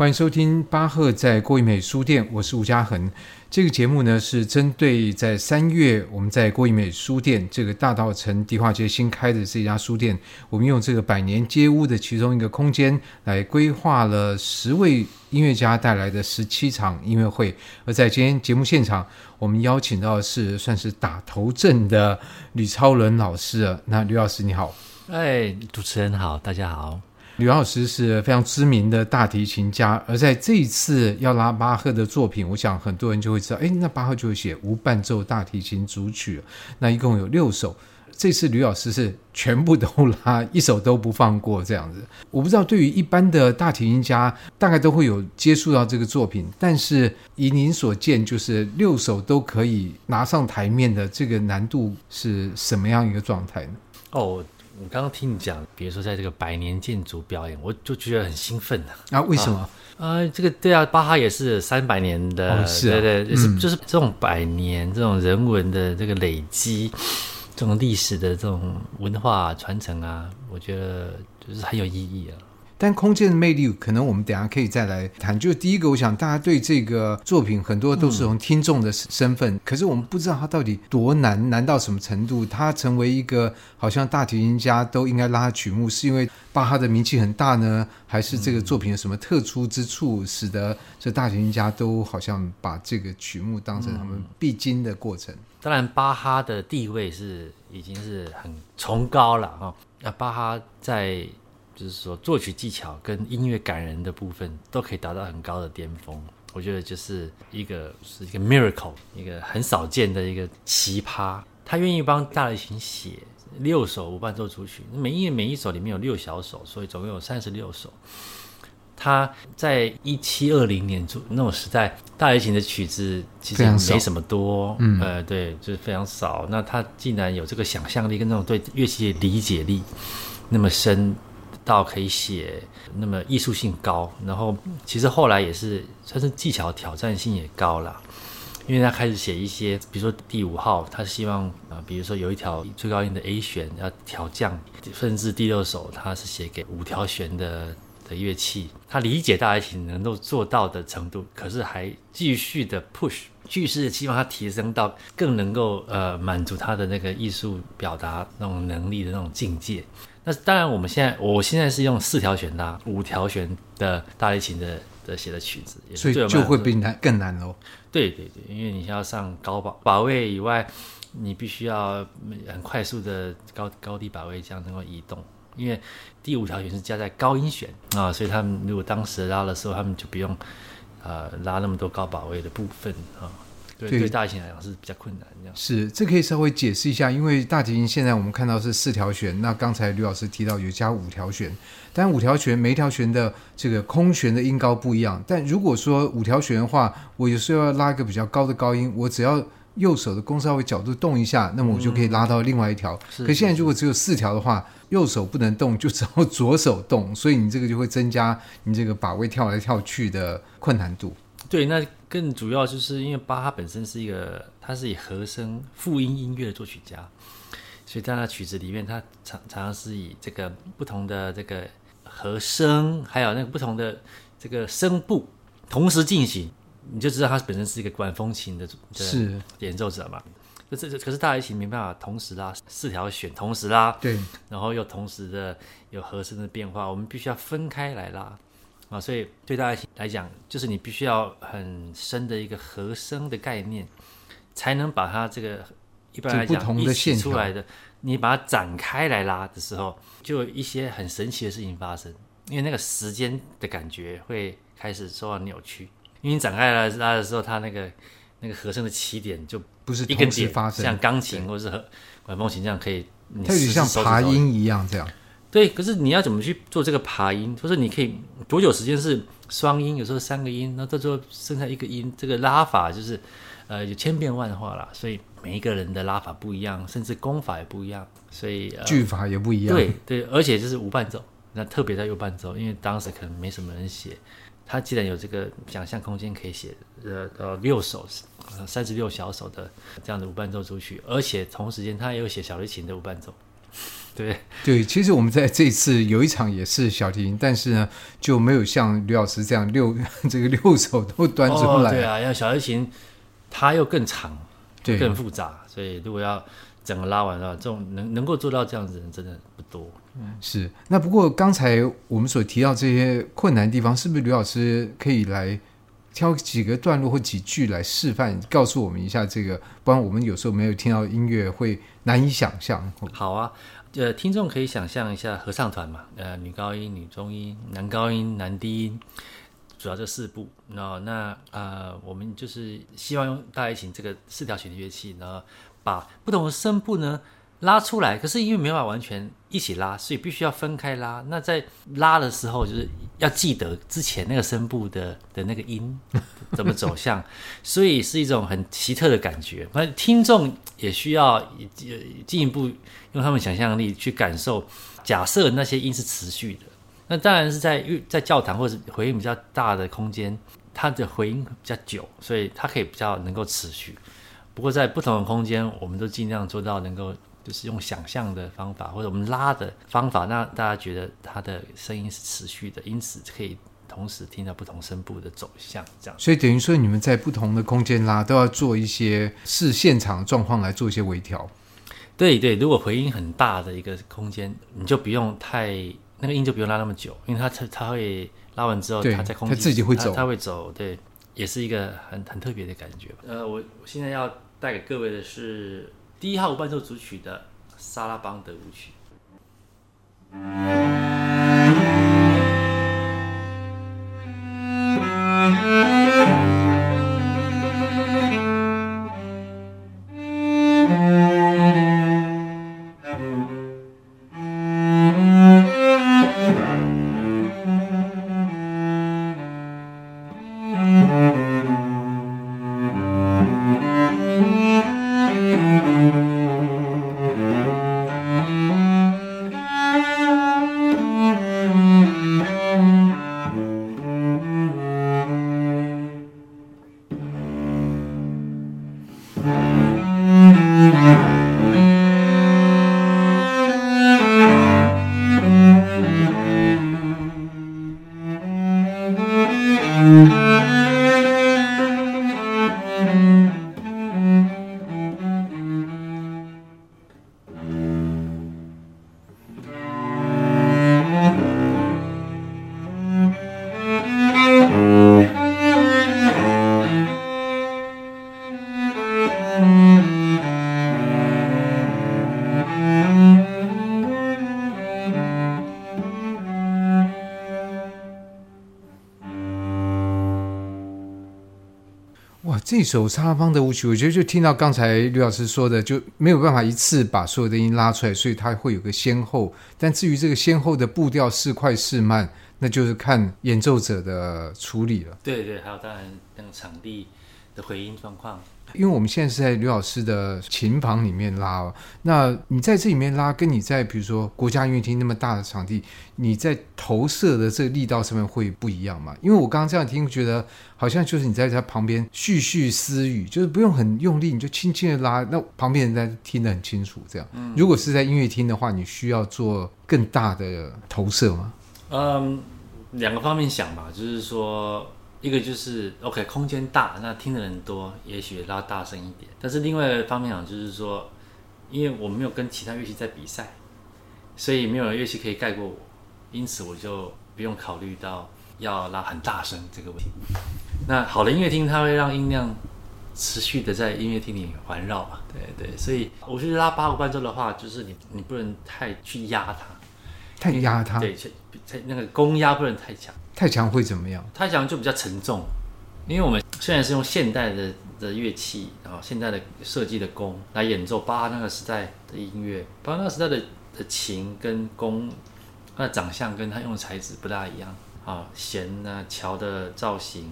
欢迎收听巴赫在郭怡美书店，我是吴嘉恒。这个节目呢是针对在三月我们在郭怡美书店这个大道城迪化街新开的这家书店，我们用这个百年街屋的其中一个空间来规划了十位音乐家带来的十七场音乐会。而在今天节目现场，我们邀请到的是算是打头阵的吕超伦老师。那吕老师你好，哎，主持人好，大家好。吕老师是非常知名的大提琴家，而在这一次要拉巴赫的作品，我想很多人就会知道，哎，那巴赫就会写无伴奏大提琴组曲，那一共有六首。这次吕老师是全部都拉，一首都不放过这样子。我不知道对于一般的大提琴家，大概都会有接触到这个作品，但是以您所见，就是六首都可以拿上台面的这个难度是什么样一个状态呢？哦。我刚刚听你讲，比如说在这个百年建筑表演，我就觉得很兴奋啊！啊，为什么？啊，呃、这个对啊，巴哈也是三百年的，哦、是、啊、对对，是、嗯、就是这种百年这种人文的这个累积，这种历史的这种文化传承啊，我觉得就是很有意义啊。但空间的魅力，可能我们等下可以再来谈。就第一个，我想大家对这个作品很多都是从听众的身份，嗯，可是我们不知道它到底多难，难到什么程度。它成为一个好像大提琴家都应该拉曲目，是因为巴哈的名气很大呢，还是这个作品有什么特殊之处，使得这大提琴家都好像把这个曲目当成他们必经的过程？嗯，当然，巴哈的地位是已经是很崇高了哈。那巴哈在就是说，作曲技巧跟音乐感人的部分都可以达到很高的巅峰，我觉得就是一个是一个 miracle，一个很少见的一个奇葩。他愿意帮大提琴写六首无伴奏组曲，每一每一首里面有六小首，所以总共有三十六首。他在一七二零年那种时代，大提琴的曲子其实没什么多，嗯，呃，对，就是非常少。那他竟然有这个想象力跟那种对乐器的理解力那么深。到可以写那么艺术性高，然后其实后来也是算是技巧挑战性也高了，因为他开始写一些，比如说第五号，他希望啊，比如说有一条最高音的 A 弦要调降，甚至第六首他是写给五条弦的的乐器，他理解大提琴能够做到的程度，可是还继续的 push，继续希望他提升到更能够呃满足他的那个艺术表达那种能力的那种境界。那当然，我们现在我现在是用四条弦拉五条弦的大提琴的的写的曲子，所以就会比难更难喽。对对对，因为你要上高把把位以外，你必须要很快速的高高低把位这样能够移动。因为第五条弦是加在高音弦啊，所以他们如果当时拉的时候，他们就不用呃拉那么多高把位的部分啊。对，对大提琴来讲是比较困难，这样是这可以稍微解释一下，因为大提琴现在我们看到是四条弦，那刚才吕老师提到有加五条弦，但五条弦每一条弦的这个空弦的音高不一样。但如果说五条弦的话，我有时候要拉一个比较高的高音，我只要右手的弓稍微角度动一下，那么我就可以拉到另外一条。嗯、可现在如果只有四条的话，右手不能动，就只好 左手动，所以你这个就会增加你这个把位跳来跳去的困难度。对，那更主要就是因为巴哈本身是一个，他是以和声复音音乐的作曲家，所以在他曲子里面，他常常常是以这个不同的这个和声，还有那个不同的这个声部同时进行，你就知道他本身是一个管风琴的是演奏者嘛。这这可是大提琴没办法同时拉四条弦，同时拉，对，然后又同时的有和声的变化，我们必须要分开来拉。啊，所以对大家来讲，就是你必须要很深的一个和声的概念，才能把它这个一般来讲一起出来的，你把它展开来拉的时候，就有一些很神奇的事情发生。因为那个时间的感觉会开始受到扭曲，因为你展开来拉的时候，它那个那个和声的起点就不是一根点发生，像钢琴或者是和管风琴这样可以，它有点像爬音一样这样。对，可是你要怎么去做这个爬音？就是你可以多久时间是双音，有时候三个音，那这时候剩下一个音，这个拉法就是，呃，有千变万化啦。所以每一个人的拉法不一样，甚至功法也不一样，所以句法也不一样。对对，而且就是无伴奏，那特别在有伴奏，因为当时可能没什么人写，他既然有这个想象空间，可以写呃呃六首，三十六小首的这样的无伴奏组曲，而且同时间他也有写小提琴的无伴奏。对对，其实我们在这一次有一场也是小提琴，但是呢就没有像吕老师这样六 这个六手都端出来。哦、对啊，要小提琴它又更长，对，更复杂，所以如果要整个拉完的话，这种能能够做到这样子的人真的不多。嗯，是。那不过刚才我们所提到这些困难的地方，是不是吕老师可以来？挑几个段落或几句来示范，告诉我们一下这个，不然我们有时候没有听到音乐会难以想象。好啊，呃，听众可以想象一下合唱团嘛，呃，女高音、女中音、男高音、男低音，主要这四部。然后那呃，我们就是希望用大提琴这个四条弦的乐器，然后把不同的声部呢。拉出来，可是因为没法完全一起拉，所以必须要分开拉。那在拉的时候，就是要记得之前那个声部的的那个音 怎么走向，所以是一种很奇特的感觉。那听众也需要进一步用他们想象力去感受。假设那些音是持续的，那当然是在在教堂或者回音比较大的空间，它的回音比较久，所以它可以比较能够持续。不过在不同的空间，我们都尽量做到能够。就是用想象的方法，或者我们拉的方法，让大家觉得它的声音是持续的，因此可以同时听到不同声部的走向，这样。所以等于说，你们在不同的空间拉，都要做一些视现场状况来做一些微调。对对，如果回音很大的一个空间，你就不用太那个音就不用拉那么久，因为它它它会拉完之后，它在空间它自己会走，它会走，对，也是一个很很特别的感觉吧。呃，我我现在要带给各位的是。第一号伴奏组曲的萨拉邦德舞曲。Yeah. 这首沙方的舞曲，我觉得就听到刚才吕老师说的，就没有办法一次把所有的音拉出来，所以它会有个先后。但至于这个先后的步调是快是慢，那就是看演奏者的处理了。对对，还有当然那个场地的回音状况。因为我们现在是在吕老师的琴房里面拉哦，那你在这里面拉，跟你在比如说国家音乐厅那么大的场地，你在投射的这个力道上面会不一样吗？因为我刚刚这样听，觉得好像就是你在他旁边絮絮私语，就是不用很用力，你就轻轻的拉，那旁边人在听得很清楚。这样，如果是在音乐厅的话，你需要做更大的投射吗？嗯，两个方面想吧，就是说。一个就是 OK，空间大，那听的人多，也许拉大声一点。但是另外一方面讲，就是说，因为我没有跟其他乐器在比赛，所以没有乐器可以盖过我，因此我就不用考虑到要拉很大声这个问题。那好的音乐厅，它会让音量持续的在音乐厅里环绕嘛？对对，所以我去拉八个伴奏的话，就是你你不能太去压它，太压它，对，那个攻压不能太强。太强会怎么样？太强就比较沉重，因为我们虽然是用现代的的乐器，然后现代的设计的弓来演奏巴哈那个时代的音乐，巴哈那个时代的的琴跟弓，它的长相跟它用的材质不大一样啊，弦呢、桥的造型，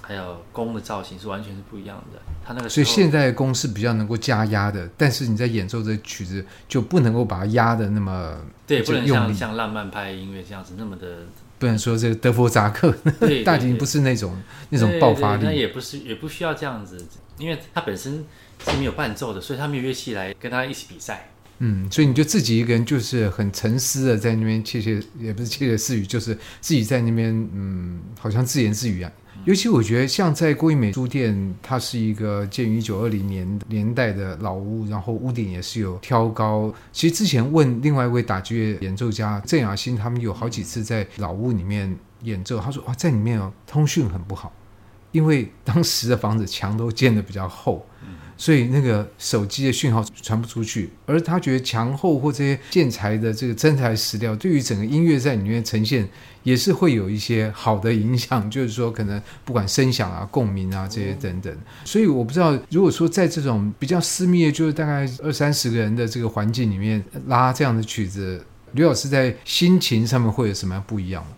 还有弓的造型是完全是不一样的。它那个所以现代的弓是比较能够加压的，但是你在演奏这曲子就不能够把它压的那么对，不能像像浪漫派音乐这样子那么的。不能说这个德弗扎克 大提琴不是那种那种爆发力，那也不是也不需要这样子，因为他本身是没有伴奏的，所以他没有乐器来跟他一起比赛。嗯，所以你就自己一个人，就是很沉思的在那边窃窃，也不是窃窃私语，就是自己在那边，嗯，好像自言自语啊。尤其我觉得，像在郭一美书店，它是一个建于一九二零年年代的老屋，然后屋顶也是有挑高。其实之前问另外一位打击乐演奏家郑雅欣，他们有好几次在老屋里面演奏，他说哇，在里面哦，通讯很不好，因为当时的房子墙都建得比较厚。所以那个手机的讯号传不出去，而他觉得墙后或这些建材的这个真材实料，对于整个音乐在里面呈现也是会有一些好的影响。就是说，可能不管声响啊、共鸣啊这些等等。所以我不知道，如果说在这种比较私密的，就是大概二三十个人的这个环境里面拉这样的曲子，刘老师在心情上面会有什么样不一样吗？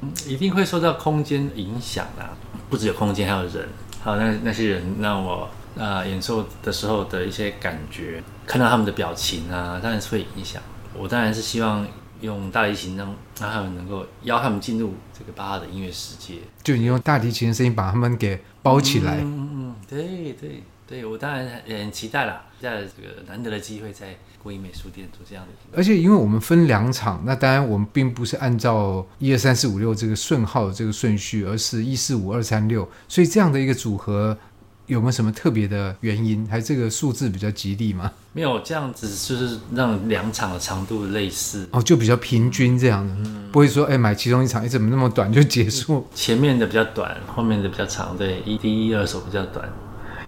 嗯，一定会受到空间影响啊，不只有空间，还有人，还有那那些人让我。啊、呃，演奏的时候的一些感觉，看到他们的表情啊，当然是会影响。我当然是希望用大提琴让让他们能够邀他们进入这个巴哈的音乐世界。就你用大提琴的声音把他们给包起来。嗯嗯，对对对，我当然很期待啦，期待这个难得的机会在国营美术店做这样的。而且因为我们分两场，那当然我们并不是按照一二三四五六这个顺号的这个顺序，而是一四五二三六，所以这样的一个组合。有没有什么特别的原因？还是这个数字比较吉利吗？没有，这样子就是让两场的长度类似哦，就比较平均这样的，嗯、不会说哎买其中一场，哎怎么那么短就结束？前面的比较短，后面的比较长，对，一第一二手比较短，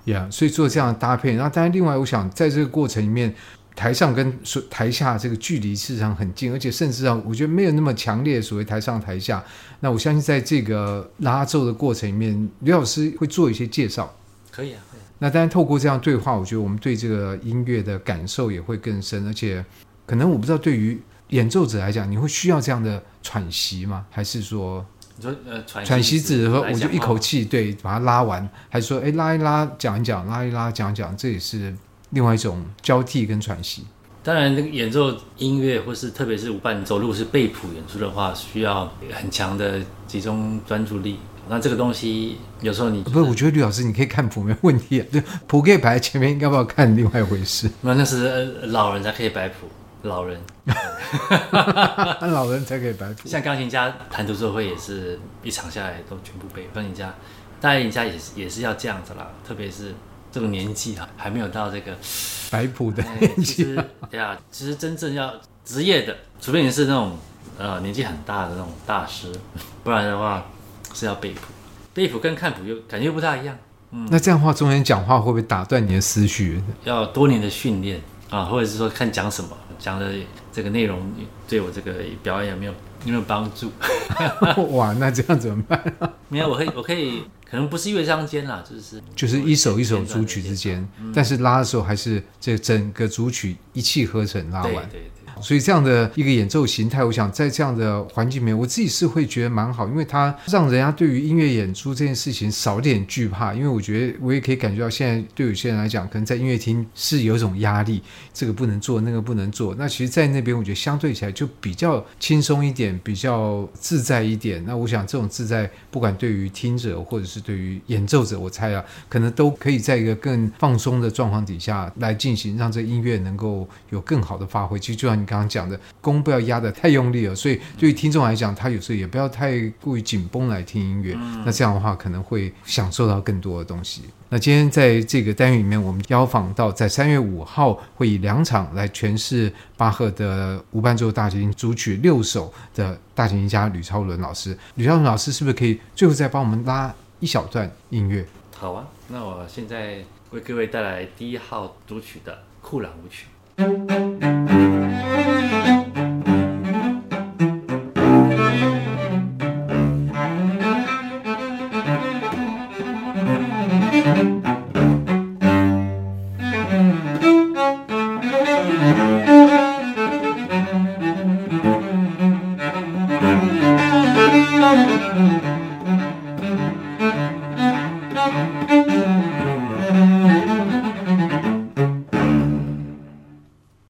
呀，yeah, 所以做这样的搭配。然后当然另外，我想在这个过程里面，台上跟台下这个距离事实上很近，而且甚至上我觉得没有那么强烈所谓台上台下。那我相信在这个拉奏的过程里面，刘老师会做一些介绍。可以啊，那当然透过这样对话，我觉得我们对这个音乐的感受也会更深，而且可能我不知道对于演奏者来讲，你会需要这样的喘息吗？还是说，你说呃喘喘息指说我就一口气对把它拉完，还是说哎拉一拉讲一讲，拉一拉讲一讲，这也是另外一种交替跟喘息。当然，那个演奏音乐或是特别是舞伴奏，如果是背谱演出的话，需要很强的集中专注力。那这个东西有时候你、就是、不是，我觉得吕老师你可以看谱没问题啊，就谱可以摆在前面，要不要看另外一回事？那那是老人才可以摆谱，老人，老人才可以摆谱。像钢琴家弹独奏会也是一场下来都全部背，钢琴家，当然人家也是也是要这样子啦，特别是这个年纪啊，还没有到这个摆谱的年纪。其实对啊，其实真正要职业的，除非你是那种呃年纪很大的那种大师，不然的话。是要背谱，背谱跟看谱又感觉又不大一样。嗯，那这样的话中间讲话会不会打断你的思绪？要多年的训练啊，或者是说看讲什么，讲的这个内容对我这个表演有没有有没有帮助？哇，那这样怎么办？没有，我可以，我可以，可能不是乐章间啦，就是就是一首一首组曲之间，嗯、但是拉的时候还是这整个组曲一气呵成拉完。对对对。所以这样的一个演奏形态，我想在这样的环境里面，我自己是会觉得蛮好，因为它让人家对于音乐演出这件事情少点惧怕。因为我觉得我也可以感觉到，现在对有些人来讲，可能在音乐厅是有一种压力，这个不能做，那个不能做。那其实，在那边我觉得相对起来就比较轻松一点，比较自在一点。那我想这种自在，不管对于听者或者是对于演奏者，我猜啊，可能都可以在一个更放松的状况底下来进行，让这音乐能够有更好的发挥。其实就像你。刚刚讲的弓不要压得太用力了，所以对于听众来讲，他有时候也不要太过于紧绷来听音乐。那这样的话，可能会享受到更多的东西。那今天在这个单元里面，我们邀访到在三月五号会以两场来诠释巴赫的无伴奏大提琴组曲六首的大提琴家吕超伦老师。吕超伦老师是不是可以最后再帮我们拉一小段音乐？好啊，那我现在为各位带来第一号组曲的库朗舞曲。Thank you.